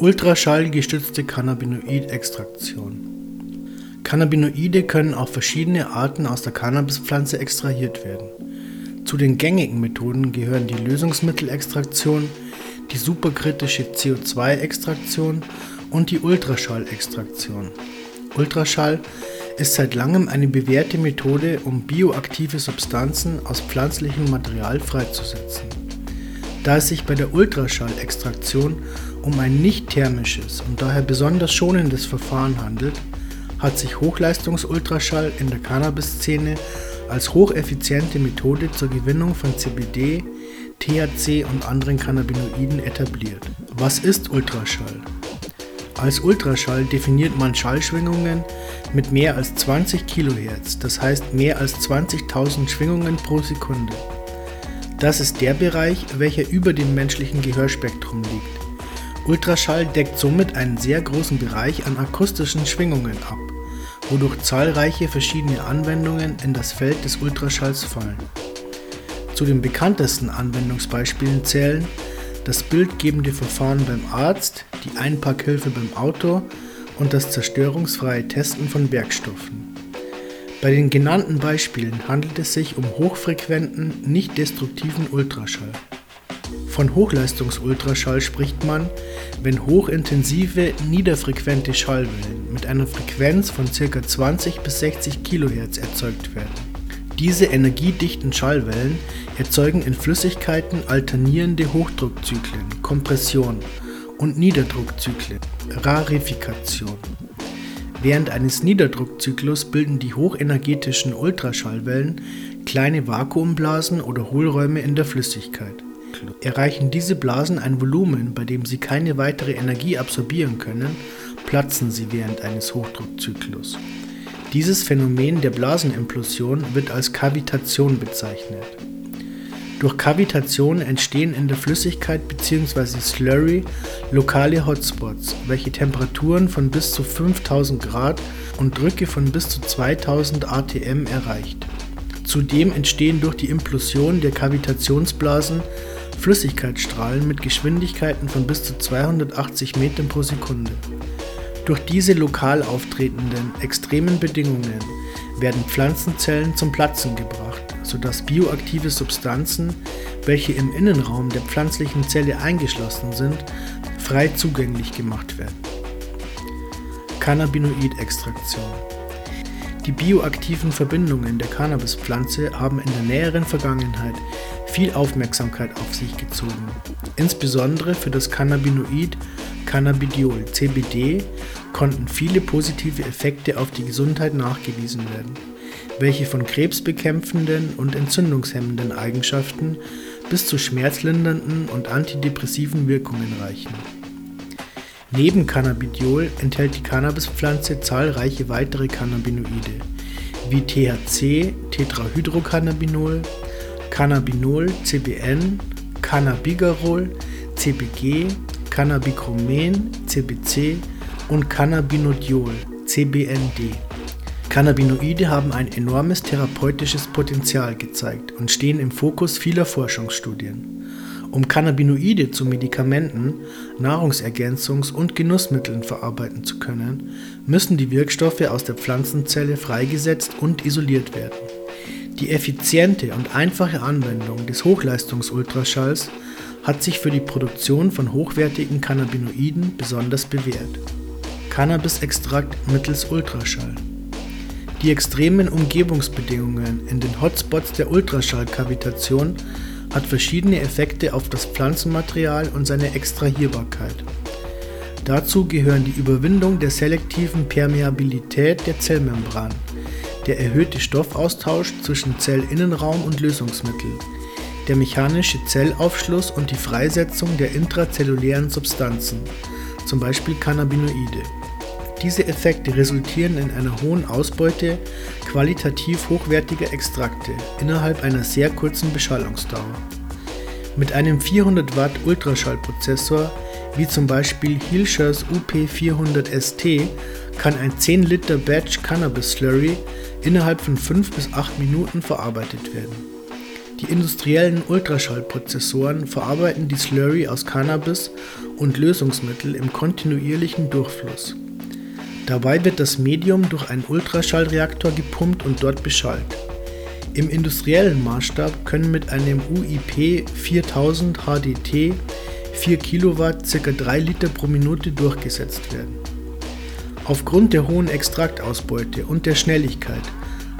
Ultraschallgestützte Cannabinoid-Extraktion. Cannabinoide können auf verschiedene Arten aus der Cannabispflanze extrahiert werden. Zu den gängigen Methoden gehören die Lösungsmittelextraktion, die superkritische CO2-Extraktion und die Ultraschallextraktion. Ultraschall ist seit langem eine bewährte Methode, um bioaktive Substanzen aus pflanzlichem Material freizusetzen. Da es sich bei der Ultraschallextraktion um ein nicht thermisches und daher besonders schonendes Verfahren handelt, hat sich Hochleistungsultraschall in der Cannabis-Szene als hocheffiziente Methode zur Gewinnung von CBD, THC und anderen Cannabinoiden etabliert. Was ist Ultraschall? Als Ultraschall definiert man Schallschwingungen mit mehr als 20 kHz, das heißt mehr als 20.000 Schwingungen pro Sekunde. Das ist der Bereich, welcher über dem menschlichen Gehörspektrum liegt. Ultraschall deckt somit einen sehr großen Bereich an akustischen Schwingungen ab, wodurch zahlreiche verschiedene Anwendungen in das Feld des Ultraschalls fallen. Zu den bekanntesten Anwendungsbeispielen zählen das bildgebende Verfahren beim Arzt, die Einpackhilfe beim Auto und das zerstörungsfreie Testen von Werkstoffen. Bei den genannten Beispielen handelt es sich um hochfrequenten, nicht destruktiven Ultraschall. Von Hochleistungsultraschall spricht man, wenn hochintensive, niederfrequente Schallwellen mit einer Frequenz von ca. 20 bis 60 kHz erzeugt werden. Diese energiedichten Schallwellen erzeugen in Flüssigkeiten alternierende Hochdruckzyklen, Kompression und Niederdruckzyklen, Rarifikation. Während eines Niederdruckzyklus bilden die hochenergetischen Ultraschallwellen kleine Vakuumblasen oder Hohlräume in der Flüssigkeit. Erreichen diese Blasen ein Volumen, bei dem sie keine weitere Energie absorbieren können, platzen sie während eines Hochdruckzyklus. Dieses Phänomen der Blasenimplosion wird als Kavitation bezeichnet. Durch Kavitation entstehen in der Flüssigkeit bzw. Slurry lokale Hotspots, welche Temperaturen von bis zu 5000 Grad und Drücke von bis zu 2000 atm erreicht. Zudem entstehen durch die Implosion der Kavitationsblasen Flüssigkeitsstrahlen mit Geschwindigkeiten von bis zu 280 Metern pro Sekunde. Durch diese lokal auftretenden extremen Bedingungen werden Pflanzenzellen zum Platzen gebracht, sodass bioaktive Substanzen, welche im Innenraum der pflanzlichen Zelle eingeschlossen sind, frei zugänglich gemacht werden. Cannabinoid-Extraktion Die bioaktiven Verbindungen der Cannabispflanze haben in der näheren Vergangenheit viel Aufmerksamkeit auf sich gezogen, insbesondere für das Cannabinoid Cannabidiol CBD konnten viele positive Effekte auf die Gesundheit nachgewiesen werden, welche von krebsbekämpfenden und entzündungshemmenden Eigenschaften bis zu schmerzlindernden und antidepressiven Wirkungen reichen. Neben Cannabidiol enthält die Cannabispflanze zahlreiche weitere Cannabinoide wie THC, Tetrahydrocannabinol, Cannabinol, CBN, Cannabigerol, CBG, Cannabichromen, CBC und Cannabinodiol, CBND. Cannabinoide haben ein enormes therapeutisches Potenzial gezeigt und stehen im Fokus vieler Forschungsstudien. Um Cannabinoide zu Medikamenten, Nahrungsergänzungs- und Genussmitteln verarbeiten zu können, müssen die Wirkstoffe aus der Pflanzenzelle freigesetzt und isoliert werden. Die effiziente und einfache Anwendung des Hochleistungsultraschalls hat sich für die Produktion von hochwertigen Cannabinoiden besonders bewährt. Cannabisextrakt mittels Ultraschall. Die extremen Umgebungsbedingungen in den Hotspots der Ultraschallkavitation hat verschiedene Effekte auf das Pflanzenmaterial und seine Extrahierbarkeit. Dazu gehören die Überwindung der selektiven Permeabilität der Zellmembran, der erhöhte Stoffaustausch zwischen Zellinnenraum und Lösungsmittel, der mechanische Zellaufschluss und die Freisetzung der intrazellulären Substanzen, zum Beispiel Cannabinoide. Diese Effekte resultieren in einer hohen Ausbeute qualitativ hochwertiger Extrakte innerhalb einer sehr kurzen Beschallungsdauer. Mit einem 400 Watt Ultraschallprozessor wie zum Beispiel Hilschers UP400 ST kann ein 10 Liter Batch Cannabis Slurry innerhalb von 5 bis 8 Minuten verarbeitet werden. Die industriellen Ultraschallprozessoren verarbeiten die Slurry aus Cannabis und Lösungsmittel im kontinuierlichen Durchfluss. Dabei wird das Medium durch einen Ultraschallreaktor gepumpt und dort beschallt. Im industriellen Maßstab können mit einem UIP 4000 HDT 4 Kilowatt ca. 3 Liter pro Minute durchgesetzt werden. Aufgrund der hohen Extraktausbeute und der Schnelligkeit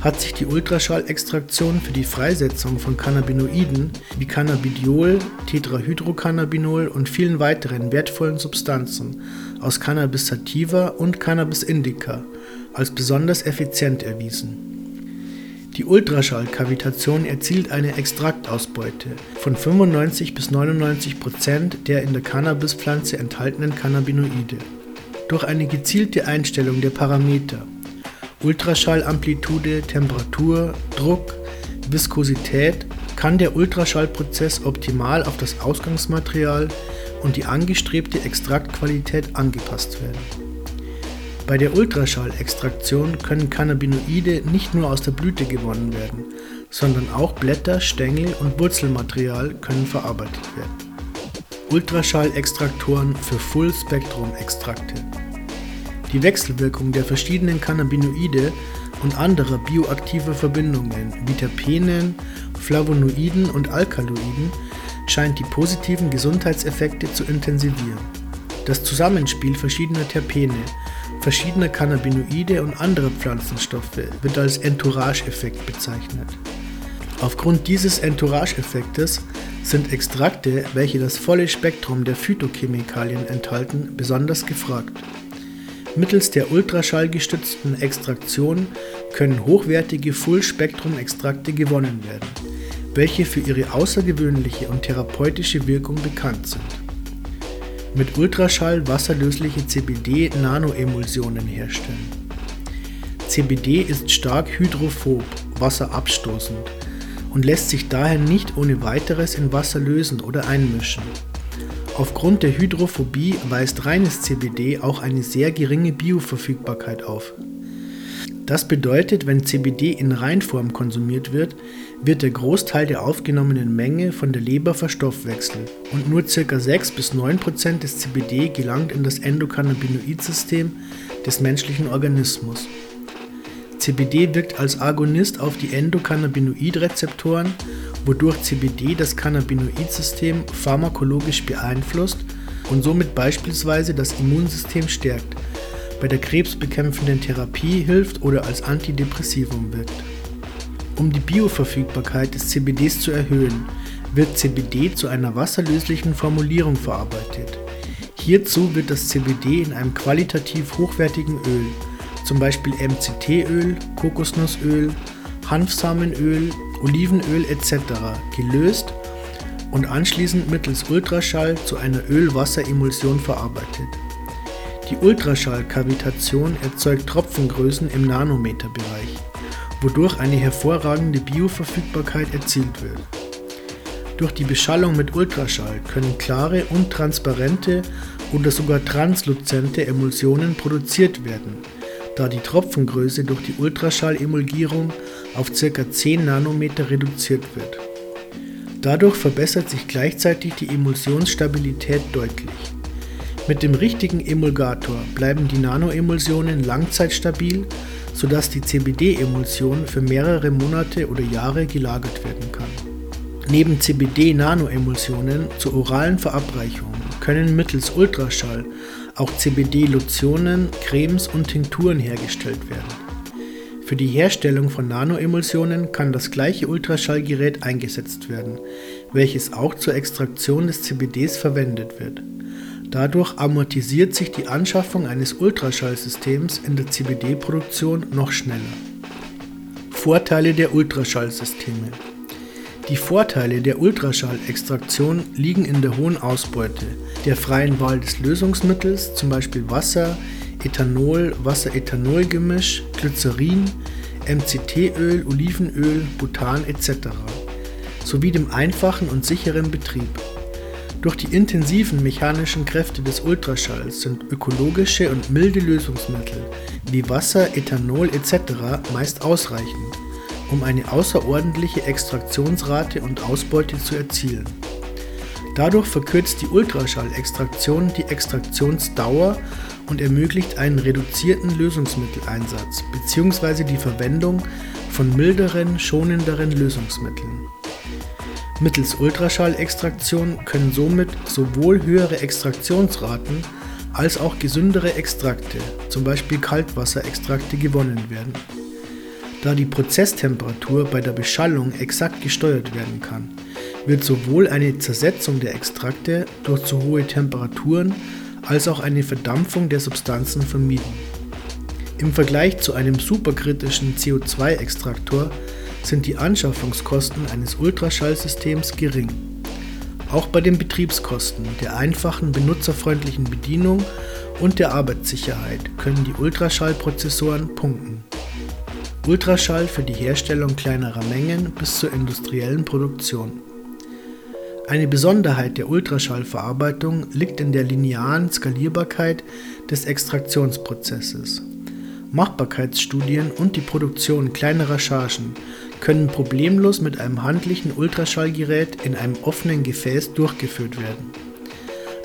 hat sich die Ultraschallextraktion für die Freisetzung von Cannabinoiden wie Cannabidiol, Tetrahydrocannabinol und vielen weiteren wertvollen Substanzen aus Cannabis sativa und Cannabis indica als besonders effizient erwiesen. Die Ultraschallkavitation erzielt eine Extraktausbeute von 95 bis 99 Prozent der in der Cannabispflanze enthaltenen Cannabinoide. Durch eine gezielte Einstellung der Parameter Ultraschallamplitude, Temperatur, Druck, Viskosität kann der Ultraschallprozess optimal auf das Ausgangsmaterial und die angestrebte Extraktqualität angepasst werden. Bei der Ultraschallextraktion können Cannabinoide nicht nur aus der Blüte gewonnen werden, sondern auch Blätter, Stängel und Wurzelmaterial können verarbeitet werden. Ultraschallextraktoren für Full-Spektrum-Extrakte die Wechselwirkung der verschiedenen Cannabinoide und anderer bioaktiver Verbindungen wie Terpenen, Flavonoiden und Alkaloiden scheint die positiven Gesundheitseffekte zu intensivieren. Das Zusammenspiel verschiedener Terpene, verschiedener Cannabinoide und anderer Pflanzenstoffe wird als Entourage-Effekt bezeichnet. Aufgrund dieses Entourage-Effektes sind Extrakte, welche das volle Spektrum der Phytochemikalien enthalten, besonders gefragt. Mittels der ultraschallgestützten Extraktion können hochwertige Full-Spektrum-Extrakte gewonnen werden, welche für ihre außergewöhnliche und therapeutische Wirkung bekannt sind. Mit Ultraschall wasserlösliche CBD-Nanoemulsionen herstellen. CBD ist stark hydrophob, wasserabstoßend und lässt sich daher nicht ohne weiteres in Wasser lösen oder einmischen. Aufgrund der Hydrophobie weist reines CBD auch eine sehr geringe Bioverfügbarkeit auf. Das bedeutet, wenn CBD in Reinform konsumiert wird, wird der Großteil der aufgenommenen Menge von der Leber verstoffwechselt und nur ca. 6 bis 9 Prozent des CBD gelangt in das Endokannabinoid-System des menschlichen Organismus. CBD wirkt als Agonist auf die Endokannabinoid-Rezeptoren wodurch CBD das Cannabinoid-System pharmakologisch beeinflusst und somit beispielsweise das Immunsystem stärkt, bei der krebsbekämpfenden Therapie hilft oder als Antidepressivum wirkt. Um die Bioverfügbarkeit des CBDs zu erhöhen, wird CBD zu einer wasserlöslichen Formulierung verarbeitet. Hierzu wird das CBD in einem qualitativ hochwertigen Öl, zum Beispiel MCT-Öl, Kokosnussöl, Hanfsamenöl Olivenöl etc. gelöst und anschließend mittels Ultraschall zu einer Öl-Wasser-Emulsion verarbeitet. Die Ultraschallkavitation erzeugt Tropfengrößen im Nanometerbereich, wodurch eine hervorragende Bioverfügbarkeit erzielt wird. Durch die Beschallung mit Ultraschall können klare und transparente oder sogar transluzente Emulsionen produziert werden, da die Tropfengröße durch die Ultraschallemulgierung auf ca. 10 Nanometer reduziert wird. Dadurch verbessert sich gleichzeitig die Emulsionsstabilität deutlich. Mit dem richtigen Emulgator bleiben die Nanoemulsionen langzeitstabil, sodass die CBD-Emulsion für mehrere Monate oder Jahre gelagert werden kann. Neben CBD-Nanoemulsionen zur oralen Verabreichung können mittels Ultraschall auch CBD-Lotionen, Cremes und Tinkturen hergestellt werden. Für die Herstellung von Nanoemulsionen kann das gleiche Ultraschallgerät eingesetzt werden, welches auch zur Extraktion des CBDs verwendet wird. Dadurch amortisiert sich die Anschaffung eines Ultraschallsystems in der CBD-Produktion noch schneller. Vorteile der Ultraschallsysteme Die Vorteile der Ultraschallextraktion liegen in der hohen Ausbeute, der freien Wahl des Lösungsmittels, zum Beispiel Wasser, Ethanol, Wasser-Ethanol-Gemisch, Glycerin, MCT-Öl, Olivenöl, Butan etc. sowie dem einfachen und sicheren Betrieb. Durch die intensiven mechanischen Kräfte des Ultraschalls sind ökologische und milde Lösungsmittel wie Wasser, Ethanol etc. meist ausreichend, um eine außerordentliche Extraktionsrate und Ausbeute zu erzielen. Dadurch verkürzt die Ultraschallextraktion die Extraktionsdauer und ermöglicht einen reduzierten Lösungsmitteleinsatz bzw. die Verwendung von milderen, schonenderen Lösungsmitteln. Mittels Ultraschallextraktion können somit sowohl höhere Extraktionsraten als auch gesündere Extrakte, zum Beispiel Kaltwasserextrakte, gewonnen werden. Da die Prozesstemperatur bei der Beschallung exakt gesteuert werden kann, wird sowohl eine Zersetzung der Extrakte durch zu hohe Temperaturen als auch eine Verdampfung der Substanzen vermieden. Im Vergleich zu einem superkritischen CO2-Extraktor sind die Anschaffungskosten eines Ultraschallsystems gering. Auch bei den Betriebskosten, der einfachen benutzerfreundlichen Bedienung und der Arbeitssicherheit können die Ultraschallprozessoren punkten. Ultraschall für die Herstellung kleinerer Mengen bis zur industriellen Produktion. Eine Besonderheit der Ultraschallverarbeitung liegt in der linearen Skalierbarkeit des Extraktionsprozesses. Machbarkeitsstudien und die Produktion kleinerer Chargen können problemlos mit einem handlichen Ultraschallgerät in einem offenen Gefäß durchgeführt werden.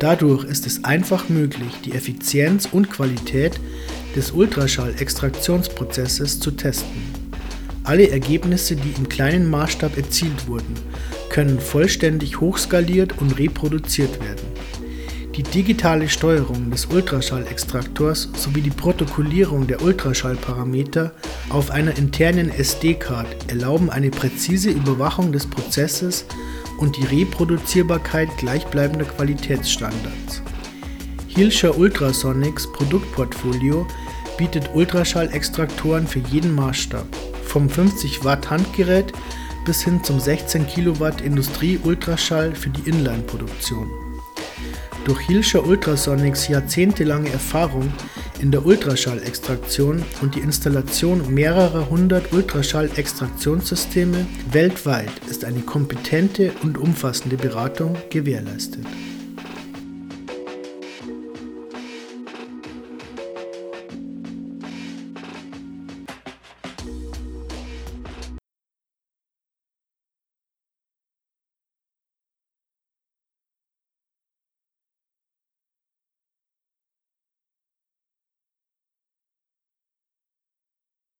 Dadurch ist es einfach möglich, die Effizienz und Qualität des Ultraschall-Extraktionsprozesses zu testen. Alle Ergebnisse, die im kleinen Maßstab erzielt wurden, können vollständig hochskaliert und reproduziert werden. Die digitale Steuerung des Ultraschallextraktors sowie die Protokollierung der Ultraschallparameter auf einer internen SD-Card erlauben eine präzise Überwachung des Prozesses und die Reproduzierbarkeit gleichbleibender Qualitätsstandards. Hilscher Ultrasonics Produktportfolio bietet Ultraschallextraktoren für jeden Maßstab, vom 50 Watt Handgerät bis hin zum 16 Kilowatt Industrie-Ultraschall für die Inline-Produktion. Durch Hilscher Ultrasonics jahrzehntelange Erfahrung in der Ultraschallextraktion und die Installation mehrerer hundert Ultraschallextraktionssysteme weltweit ist eine kompetente und umfassende Beratung gewährleistet